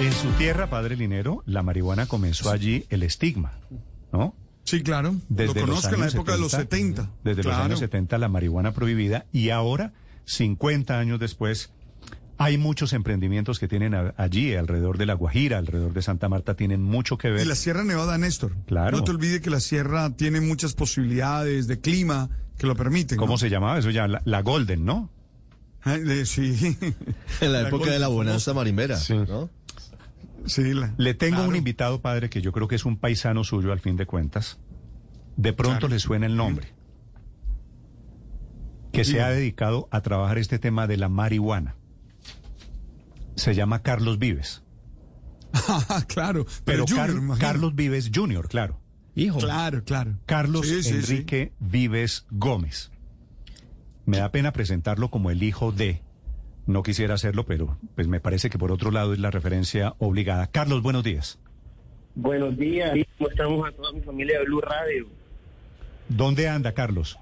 En su tierra, padre Linero, la marihuana comenzó allí el estigma, ¿no? Sí, claro. Lo conozco en la época de los 70. Desde los años 70 la marihuana prohibida y ahora, 50 años después, hay muchos emprendimientos que tienen allí, alrededor de La Guajira, alrededor de Santa Marta, tienen mucho que ver. Y la Sierra Nevada, Néstor. Claro. No te olvides que la Sierra tiene muchas posibilidades de clima que lo permiten. ¿Cómo ¿no? se llamaba eso ya? La, la Golden, ¿no? Sí. En la La época de la bonanza marimbera, Sí. ¿no? Sí, la- Le tengo claro. un invitado, padre, que yo creo que es un paisano suyo al fin de cuentas. De pronto Claro. le suena el nombre. Que se ha dedicado a trabajar este tema de la marihuana. Se llama Carlos Vives. Ah, claro. Pero Junior, Car-. Carlos Vives Jr., claro. Hijo. Claro, claro. Carlos Sí, sí, sí. Enrique Vives Gómez. Me da pena presentarlo como el hijo de. No quisiera hacerlo, pero pues me parece que por otro lado es la referencia obligada. Carlos, buenos días. Buenos días, ¿cómo estamos a toda mi familia de Blue Radio? ¿Dónde anda, Carlos?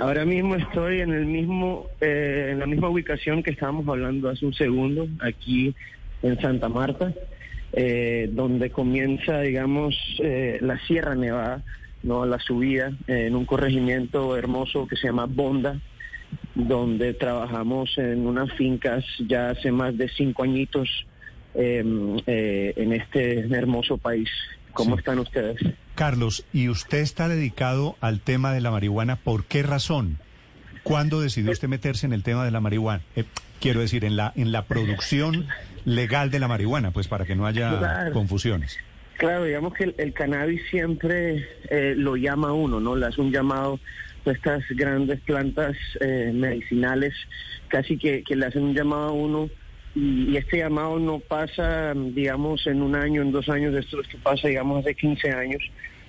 Ahora mismo estoy en el mismo, eh, en la misma ubicación que estábamos hablando hace un segundo, aquí en Santa Marta, eh, donde comienza, digamos, eh, la Sierra Nevada, no la subida, en un corregimiento hermoso que se llama Bonda, donde trabajamos en unas fincas ya hace más de cinco añitos eh, eh, en este hermoso país. ¿Cómo Sí. están ustedes? Carlos, ¿y usted está dedicado al tema de la marihuana? ¿Por qué razón? ¿Cuándo decidió usted meterse en el tema de la marihuana? Eh, quiero decir, en la, en la producción legal de la marihuana, pues para que no haya Claro. confusiones. Claro, digamos que el, cannabis siempre eh, lo llama a uno, ¿no? Le hace un llamado a estas grandes plantas eh, medicinales, casi que, que le hacen un llamado a uno y, y este llamado no pasa, digamos, en un año, en dos años, esto es que pasa, digamos, hace 15 años,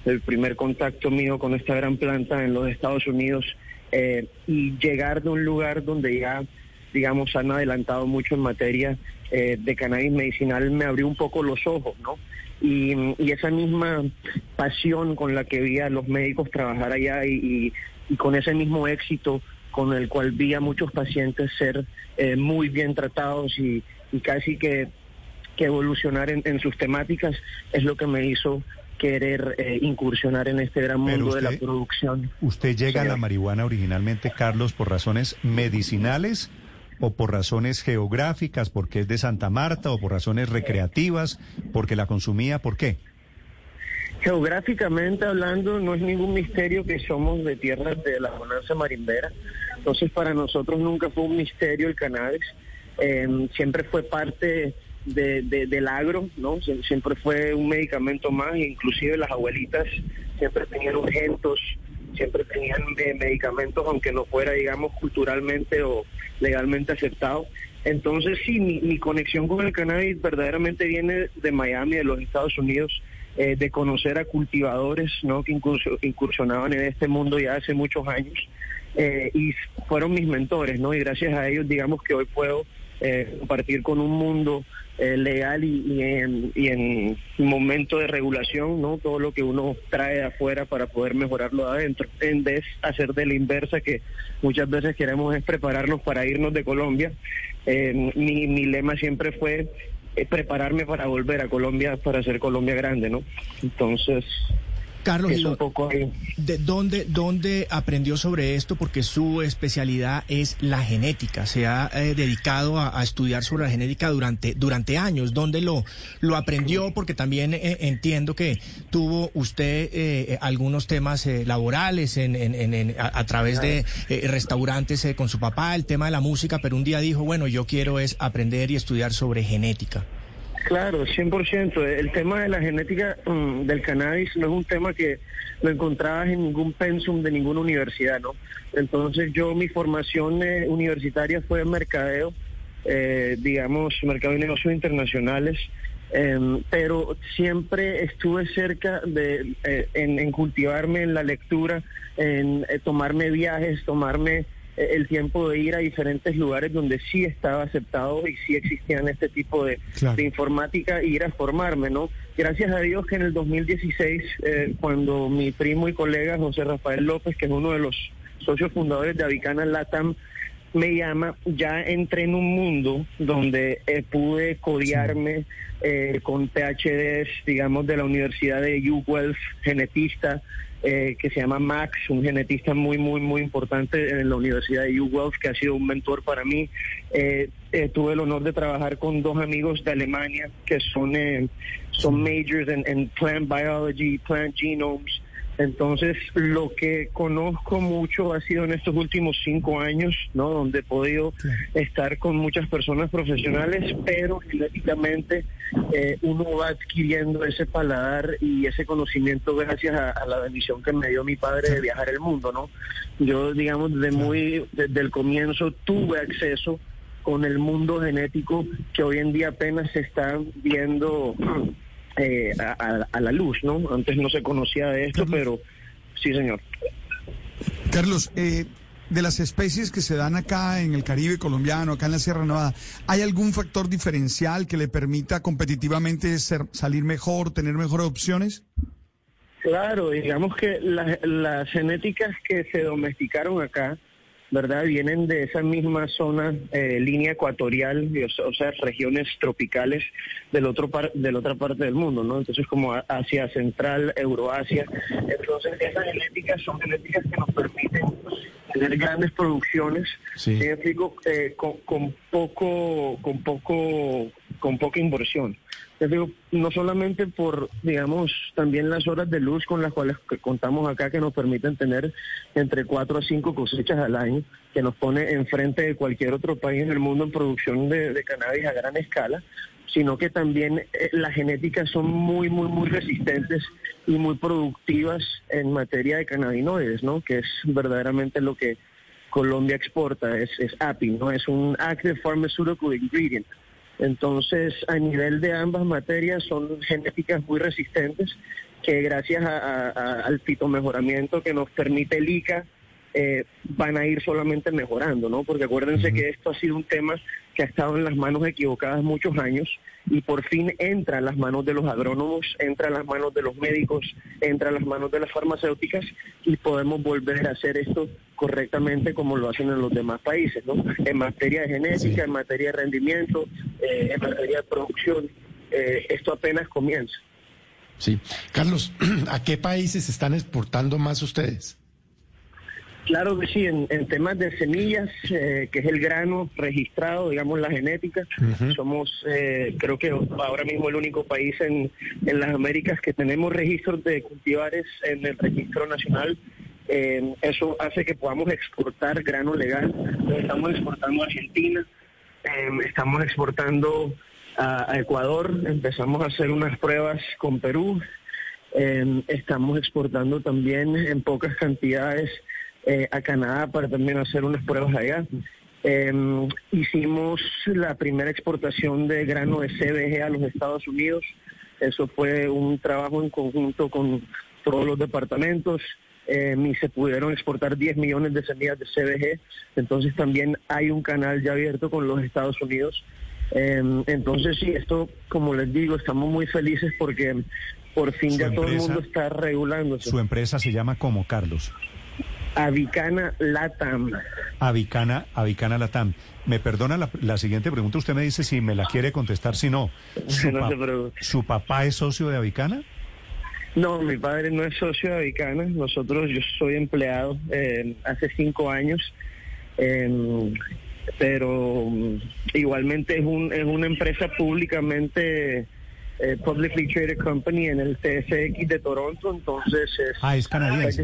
el primer contacto mío con esta gran planta en los Estados Unidos eh, y llegar de un lugar donde ya, digamos, han adelantado mucho en materia eh, de cannabis medicinal me abrió un poco los ojos, ¿no? Y, y esa misma pasión con la que vi a los médicos trabajar allá y, y- y con ese mismo éxito con el cual vi a muchos pacientes ser eh, muy bien tratados y, y casi que, que evolucionar en, en sus temáticas es lo que me hizo querer eh, incursionar en este gran mundo de la producción. ¿Usted llega a la marihuana originalmente, Carlos, por razones medicinales o por razones geográficas, porque es de Santa Marta, o por razones recreativas, porque la consumía? ¿Por qué? Geográficamente hablando, no es ningún misterio que somos de tierras de la bonanza marimbera. Entonces, para nosotros nunca fue un misterio el cannabis. Eh, siempre fue parte de- de- del agro, ¿no? Sie- Siempre fue un medicamento más, inclusive las abuelitas siempre tenían urgentos, siempre tenían medicamentos, aunque no fuera, digamos, culturalmente o legalmente aceptado. Entonces, sí, mi, conexión con el cannabis verdaderamente viene de Miami, de los Estados Unidos, eh, de conocer a cultivadores ¿no? que incursionaban en este mundo ya hace muchos años eh, y fueron mis mentores, ¿no? Y gracias a ellos, digamos que hoy puedo eh, compartir con un mundo eh, legal y, y en, y en momento de regulación, ¿no? Todo lo que uno trae de afuera para poder mejorarlo de adentro, en vez hacer de la inversa que muchas veces queremos es prepararnos para irnos de Colombia. Eh, mi, mi lema siempre fue eh, prepararme para volver a Colombia, para hacer Colombia grande, ¿no? Entonces, Carlos, es ¿y un lo- poco ahí. ¿de dónde, dónde aprendió sobre esto? Porque su especialidad es la genética. Se ha eh, dedicado a, a estudiar sobre la genética durante, durante años. ¿Dónde lo, lo aprendió? Porque también eh, entiendo que tuvo usted eh, algunos temas eh, laborales en, en- en- en- a, a través de eh, restaurantes eh, con su papá, el tema de la música, pero un día dijo, bueno, yo quiero es aprender y estudiar sobre genética. Claro, 100%. El tema de la genética mm, del cannabis no es un tema que lo encontrabas en ningún pensum de ninguna universidad, ¿no? Entonces yo, mi formación eh, universitaria fue en mercadeo, eh, digamos, mercado y negocios internacionales, em, pero siempre estuve cerca de eh, en, cultivarme en la lectura, en eh, tomarme viajes, tomarme el tiempo de ir a diferentes lugares donde sí estaba aceptado y sí existían este tipo de, Claro. de informática y ir a formarme, ¿no? Gracias a Dios que en el 2016, eh, cuando mi primo y colega José Rafael López, que es uno de los socios fundadores de Avicana Latam, me llama, ya entré en un mundo donde eh, pude codearme eh, con PhDs, digamos, de la Universidad de UWelf, genetista, eh, que se llama Max, un genetista muy, muy, muy importante en la Universidad de UWelf, que ha sido un mentor para mí. tuve el honor de trabajar con dos amigos de Alemania que son, son majors en plant biology, plant genomes. Entonces, lo que conozco mucho ha sido en estos últimos cinco años, ¿no? Donde he podido estar con muchas personas profesionales, pero genéticamente eh, uno va adquiriendo ese paladar y ese conocimiento gracias a, la bendición que me dio mi padre de viajar el mundo, ¿no? Yo, digamos, desde muy, desde el comienzo tuve acceso con el mundo genético que hoy en día apenas se está viendo eh, a, la luz, ¿no? Antes no se conocía de esto, pero sí, señor. Carlos, eh, de las especies que se dan acá en el Caribe colombiano, acá en la Sierra Nevada, ¿hay algún factor diferencial que le permita competitivamente ser, salir mejor, tener mejores opciones? Claro, digamos que las genéticas que se domesticaron acá, ¿verdad? Vienen de esa misma zona, eh, línea ecuatorial, o sea, regiones tropicales del otro par de la otra parte del mundo, ¿no? Entonces, como Asia Central, Euroasia. Entonces, esas genéticas son genéticas que nos permiten tener grandes producciones, sí. Eh, con, con, poco, con poco, con poca inversión digo, no solamente por, digamos, también las horas de luz con las cuales contamos acá que nos permiten tener entre cuatro a cinco cosechas al año, que nos pone enfrente de cualquier otro país en el mundo en producción de, cannabis a gran escala, sino que también eh, las genéticas son muy, muy, muy resistentes y muy productivas en materia de cannabinoides, ¿no? Que es verdaderamente lo que Colombia exporta, es, es API, ¿no? Es un Active Pharmaceutical Ingredient. Entonces, a nivel de ambas materias son genéticas muy resistentes que gracias al fitomejoramiento que nos permite el ICA, eh, van a ir solamente mejorando, ¿no? Porque acuérdense que esto ha sido un tema que ha estado en las manos equivocadas muchos años y por fin entra en las manos de los agrónomos, entra en las manos de los médicos, entra en las manos de las farmacéuticas y podemos volver a hacer esto correctamente como lo hacen en los demás países, ¿no? En materia de genética, en materia de rendimiento, eh, en materia de producción, eh, esto apenas comienza. Sí. Carlos, ¿a qué países están exportando más ustedes? Claro que sí, en, temas de semillas, eh, que es el grano registrado, digamos, la genética, somos, eh, creo que ahora mismo el único país en, en las Américas que tenemos registros de cultivares en el registro nacional. Eh, eso hace que podamos exportar grano legal. Estamos exportando a Argentina, estamos exportando a, Ecuador, empezamos a hacer unas pruebas con Perú, estamos exportando también en pocas cantidades eh, a Canadá para también hacer unas pruebas allá. Em, hicimos la primera exportación de grano de CBG a los Estados Unidos. Eso fue un trabajo en conjunto con todos los departamentos em, y se pudieron exportar 10 millones de semillas de CBG. Entonces también hay un canal ya abierto con los Estados Unidos. Em, entonces sí, esto, como les digo, estamos muy felices porque por fin ya todo el mundo está regulándose. Su empresa se llama como Carlos. Avicana Latam. Avicana, Avicana Latam. Me perdona la, siguiente pregunta, usted me dice si me la quiere contestar, si no. ¿Su, papá es socio de Avicana? No, mi padre no es socio de Avicana. Nosotros, yo soy empleado eh, hace cinco años, em, pero mm, igualmente es, un, es una empresa públicamente eh, publicly Traded Company en el TSX de Toronto, entonces es, ah, es canadiense.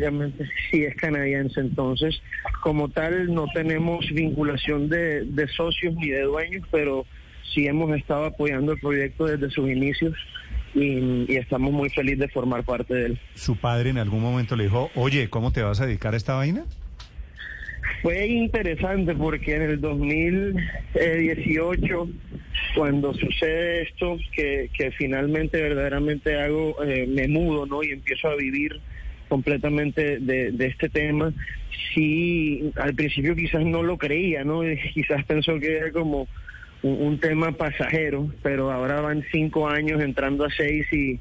sí es canadiense, entonces como tal no tenemos vinculación de, de socios ni de dueños, pero sí hemos estado apoyando el proyecto desde sus inicios y, y, estamos muy felices de formar parte de él. ¿Su padre en algún momento le dijo, oye, ¿cómo te vas a dedicar a esta vaina? Fue interesante porque en el 2018, cuando sucede esto, que, que finalmente verdaderamente hago, eh, me mudo, ¿no? Y empiezo a vivir completamente de, de, este tema, sí, al principio quizás no lo creía, ¿no? Quizás pensó que era como un, tema pasajero, pero ahora van cinco años entrando a seis y,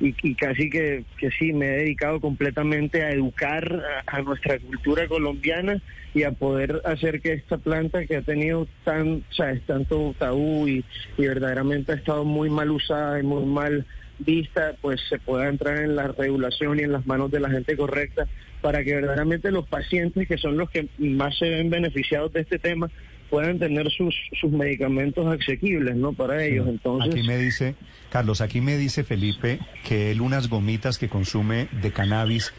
y, casi que, que, sí, me he dedicado completamente a educar a, nuestra cultura colombiana y a poder hacer que esta planta que ha tenido tan, ¿sabes? tanto tabú y, y verdaderamente ha estado muy mal usada y muy mal vista, pues se pueda entrar en la regulación y en las manos de la gente correcta para que verdaderamente los pacientes, que son los que más se ven beneficiados de este tema, puedan tener sus, sus medicamentos asequibles, ¿no? Para ellos. Entonces. Aquí me dice, Carlos, aquí me dice Felipe que él unas gomitas que consume de cannabis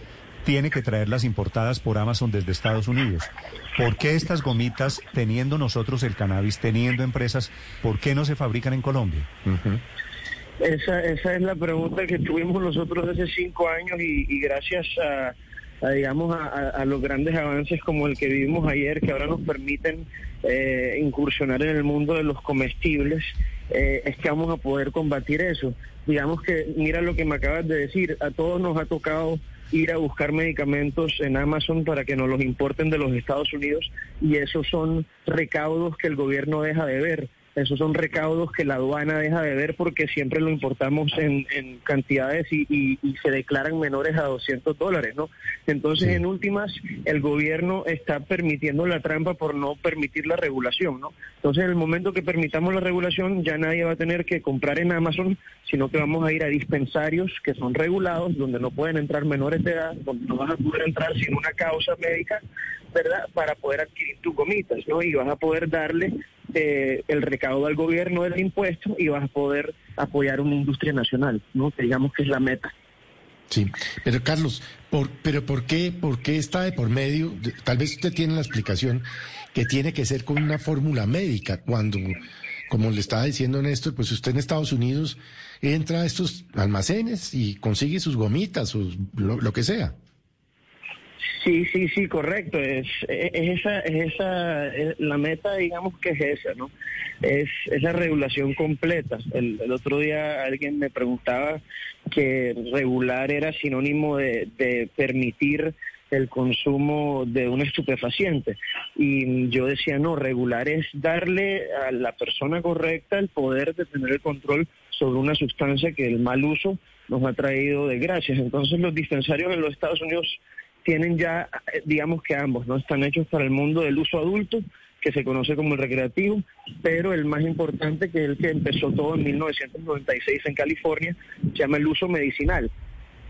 tiene que traerlas importadas por Amazon desde Estados Unidos. ¿Por qué estas gomitas, teniendo nosotros el cannabis, teniendo empresas, por qué no se fabrican en Colombia? esa, esa es la pregunta que tuvimos nosotros hace cinco años y gracias a digamos, a, los grandes avances como el que vivimos ayer, que ahora nos permiten eh, incursionar en el mundo de los comestibles, eh, es que vamos a poder combatir eso. Digamos que, mira lo que me acabas de decir, a todos nos ha tocado ir a buscar medicamentos en Amazon para que nos los importen de los Estados Unidos y esos son recaudos que el gobierno deja de ver. Esos son recaudos que la aduana deja de ver porque siempre lo importamos en, cantidades y, se declaran menores a 200 dólares, ¿no? Entonces, en últimas, el gobierno está permitiendo la trampa por no permitir la regulación, ¿no? Entonces, en el momento que permitamos la regulación, ya nadie va a tener que comprar en Amazon, sino que vamos a ir a dispensarios que son regulados, donde no pueden entrar menores de edad, donde no vas a poder entrar sin una causa médica, ¿verdad? Para poder adquirir tus gomitas, ¿no? Y vas a poder darle eh, el recaudo al gobierno del impuesto y vas a poder apoyar una industria nacional, ¿no? Que digamos que es la meta. Sí, pero Carlos, por, pero ¿por qué, por qué está de por medio? Tal vez usted tiene la explicación que tiene que ser con una fórmula médica, cuando, como le estaba diciendo Néstor, pues usted en Estados Unidos entra a estos almacenes y consigue sus gomitas, o lo que sea. Sí, sí, sí, correcto. Es, es esa, es esa, la meta, digamos que es esa, ¿no? Es esa regulación completa. El, otro día alguien me preguntaba que regular era sinónimo de, de permitir el consumo de un estupefaciente. Y yo decía, no, regular es darle a la persona correcta el poder de tener el control sobre una sustancia que el mal uso nos ha traído desgracias. Entonces los dispensarios en los Estados Unidos tienen ya, eh, digamos que ambos, ¿no? Están hechos para el mundo del uso adulto, que se conoce como el recreativo, pero el más importante, que es el que empezó todo en 1996 en California, se llama el uso medicinal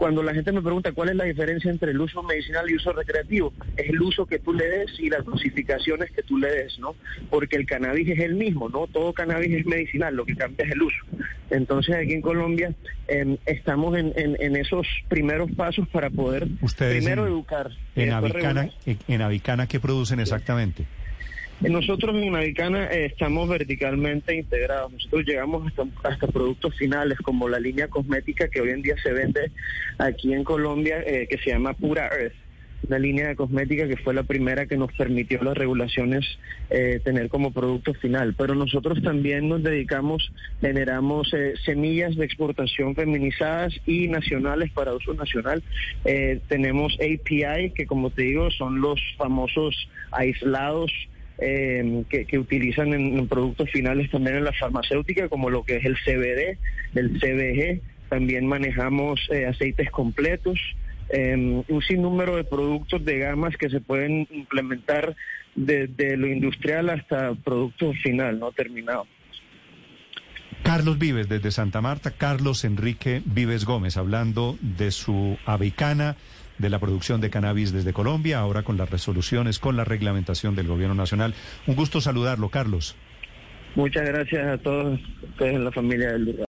cuando la gente me pregunta cuál es la diferencia entre el uso medicinal y uso recreativo, es el uso que tú le des y las dosificaciones que tú le des, ¿no? Porque el cannabis es el mismo, ¿no? Todo cannabis es medicinal, lo que cambia es el uso. Entonces aquí en Colombia em, estamos en, esos primeros pasos para poder primero educar. En Avicana, en Avicana, ¿qué producen exactamente? Nosotros en Navicana eh, estamos verticalmente integrados. Nosotros llegamos hasta, hasta, productos finales como la línea cosmética que hoy en día se vende aquí en Colombia, eh, que se llama Pura Earth. Una línea de cosmética que fue la primera que nos permitió las regulaciones eh, tener como producto final. Pero nosotros también nos dedicamos, generamos semillas de exportación feminizadas y nacionales para uso nacional. tenemos API, que como te digo, son los famosos aislados eh, que, utilizan en, productos finales también en la farmacéutica, como lo que es el CBD, el CBG. También manejamos eh, aceites completos, em, un sinnúmero de productos de gamas que se pueden implementar desde lo industrial hasta producto final, no terminado. Carlos Vives desde Santa Marta, Carlos Enrique Vives Gómez, hablando de su avicana de la producción de cannabis desde Colombia, ahora con las resoluciones, con la reglamentación del Gobierno Nacional. Un gusto saludarlo, Carlos. Muchas gracias a todos ustedes en la familia del